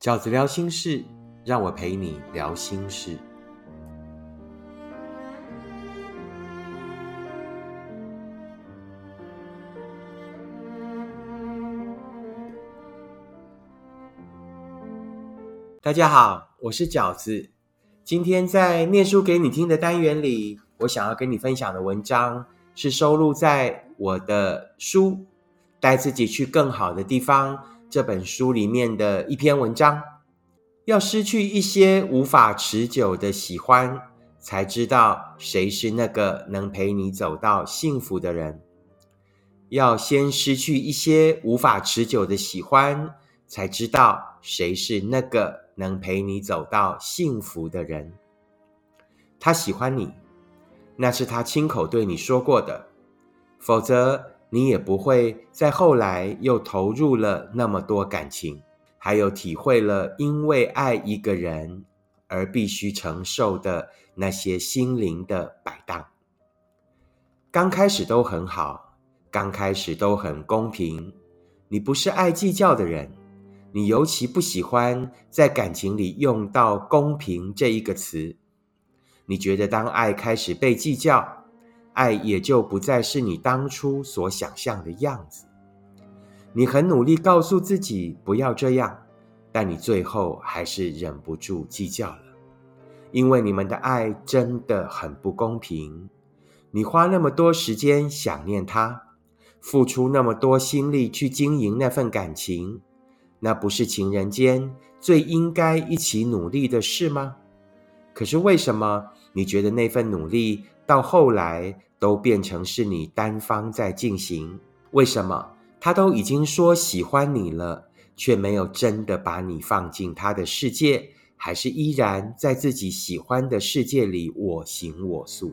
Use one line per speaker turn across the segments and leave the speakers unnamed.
饺子聊心事，让我陪你聊心事。大家好，我是饺子。今天在念书给你听的单元里，我想要跟你分享的文章是收录在我的书《带自己去更好的地方》。这本书里面的一篇文章，要失去一些无法持久的喜欢，才知道谁是那个能陪你走到幸福的人。要先失去一些无法持久的喜欢，才知道谁是那个能陪你走到幸福的人。他喜欢你，那是他亲口对你说过的，否则。你也不会在后来又投入了那么多感情，还有体会了因为爱一个人而必须承受的那些心灵的摆荡。刚开始都很好，刚开始都很公平。你不是爱计较的人，你尤其不喜欢在感情里用到“公平”这一个词。你觉得当爱开始被计较。爱也就不再是你当初所想象的样子。你很努力告诉自己不要这样，但你最后还是忍不住计较了，因为你们的爱真的很不公平。你花那么多时间想念他，付出那么多心力去经营那份感情，那不是情人间最应该一起努力的事吗？可是为什么你觉得那份努力？到后来都变成是你单方在进行，为什么他都已经说喜欢你了，却没有真的把你放进他的世界，还是依然在自己喜欢的世界里我行我素？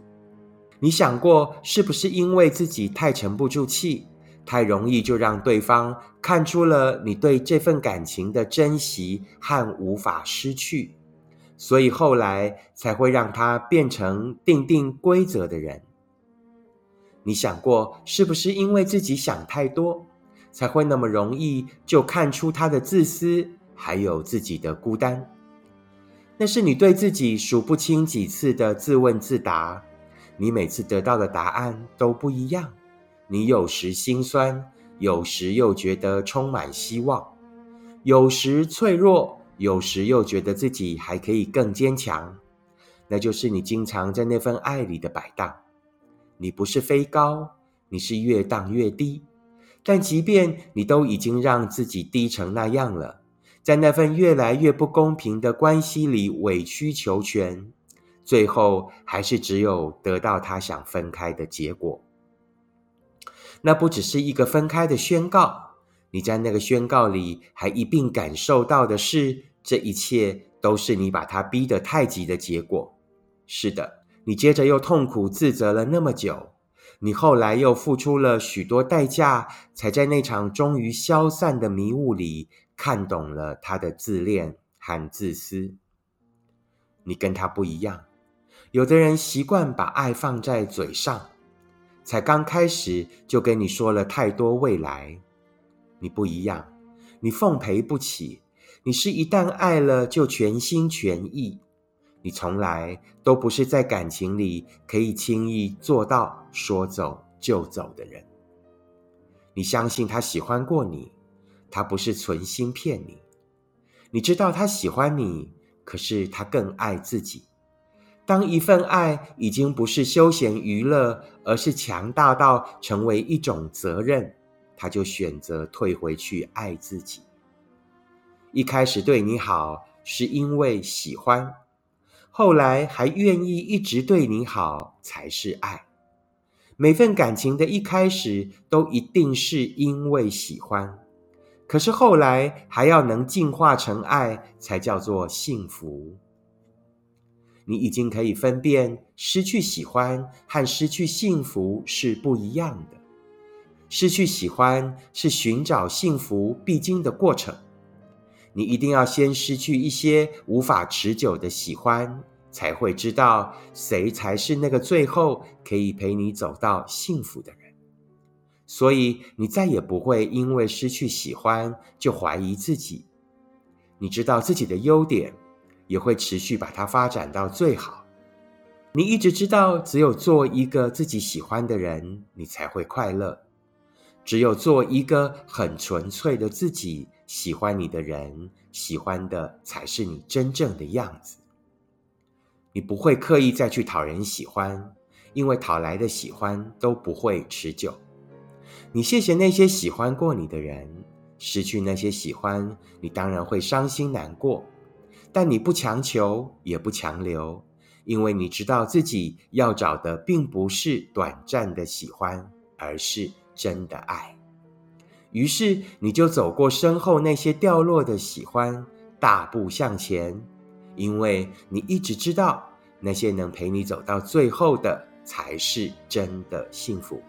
你想过是不是因为自己太沉不住气，太容易就让对方看出了你对这份感情的珍惜和无法失去？所以后来才会让他变成定定规则的人。你想过，是不是因为自己想太多，才会那么容易就看出他的自私，还有自己的孤单？那是你对自己数不清几次的自问自答，你每次得到的答案都不一样。你有时心酸，有时又觉得充满希望，有时脆弱。有时又觉得自己还可以更坚强，那就是你经常在那份爱里的摆荡。你不是飞高，你是越荡越低。但即便你都已经让自己低成那样了，在那份越来越不公平的关系里委曲求全，最后还是只有得到他想分开的结果。那不只是一个分开的宣告。你在那个宣告里还一并感受到的是，这一切都是你把他逼得太急的结果。是的，你接着又痛苦自责了那么久，你后来又付出了许多代价，才在那场终于消散的迷雾里看懂了他的自恋和自私。你跟他不一样，有的人习惯把爱放在嘴上，才刚开始就跟你说了太多未来。你不一样，你奉陪不起。你是一旦爱了就全心全意。你从来都不是在感情里可以轻易做到说走就走的人。你相信他喜欢过你，他不是存心骗你。你知道他喜欢你，可是他更爱自己。当一份爱已经不是休闲娱乐，而是强大到成为一种责任。他就选择退回去爱自己。一开始对你好是因为喜欢，后来还愿意一直对你好才是爱。每份感情的一开始都一定是因为喜欢，可是后来还要能进化成爱才叫做幸福。你已经可以分辨失去喜欢和失去幸福是不一样的。失去喜欢是寻找幸福必经的过程，你一定要先失去一些无法持久的喜欢，才会知道谁才是那个最后可以陪你走到幸福的人。所以，你再也不会因为失去喜欢就怀疑自己。你知道自己的优点，也会持续把它发展到最好。你一直知道，只有做一个自己喜欢的人，你才会快乐。只有做一个很纯粹的自己，喜欢你的人，喜欢的才是你真正的样子。你不会刻意再去讨人喜欢，因为讨来的喜欢都不会持久。你谢谢那些喜欢过你的人，失去那些喜欢，你当然会伤心难过。但你不强求，也不强留，因为你知道自己要找的并不是短暂的喜欢，而是。真的爱，于是你就走过身后那些掉落的喜欢，大步向前，因为你一直知道，那些能陪你走到最后的才是真的幸福。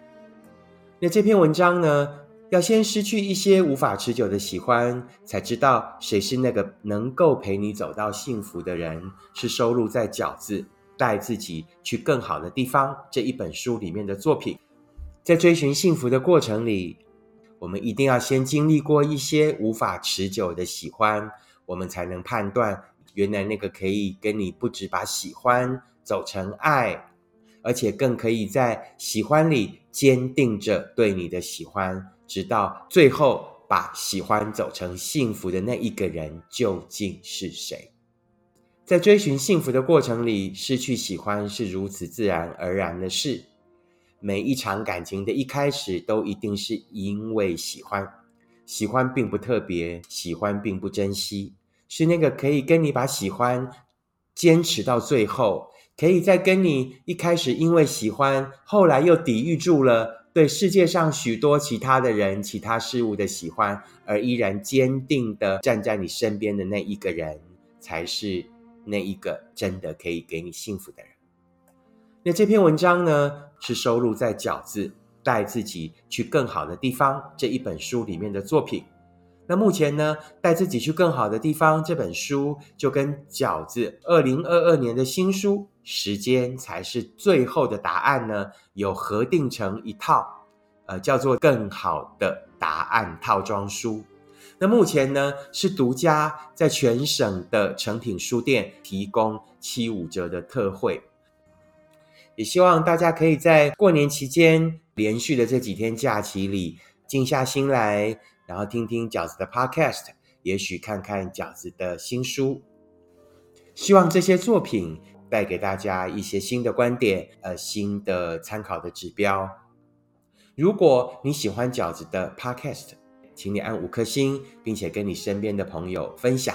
那这篇文章呢，要先失去一些无法持久的喜欢，才知道谁是那个能够陪你走到幸福的人，是收录在《饺子带自己去更好的地方》这一本书里面的作品。在追寻幸福的过程里，我们一定要先经历过一些无法持久的喜欢，我们才能判断，原来那个可以跟你不止把喜欢走成爱，而且更可以在喜欢里坚定着对你的喜欢，直到最后把喜欢走成幸福的那一个人究竟是谁？在追寻幸福的过程里，失去喜欢是如此自然而然的事。每一场感情的一开始，都一定是因为喜欢。喜欢并不特别，喜欢并不珍惜，是那个可以跟你把喜欢坚持到最后，可以在跟你一开始因为喜欢，后来又抵御住了对世界上许多其他的人、其他事物的喜欢，而依然坚定的站在你身边的那一个人，才是那一个真的可以给你幸福的人。那这篇文章呢，是收录在《饺子带自己去更好的地方》这一本书里面的作品。那目前呢，《带自己去更好的地方》这本书就跟饺子二零二二年的新书《时间才是最后的答案》呢，有合订成一套，呃，叫做《更好的答案》套装书。那目前呢，是独家在全省的成品书店提供七五折的特惠。也希望大家可以在过年期间连续的这几天假期里，静下心来，然后听听饺子的 Podcast，也许看看饺子的新书。希望这些作品带给大家一些新的观点，呃，新的参考的指标。如果你喜欢饺子的 Podcast，请你按五颗星，并且跟你身边的朋友分享。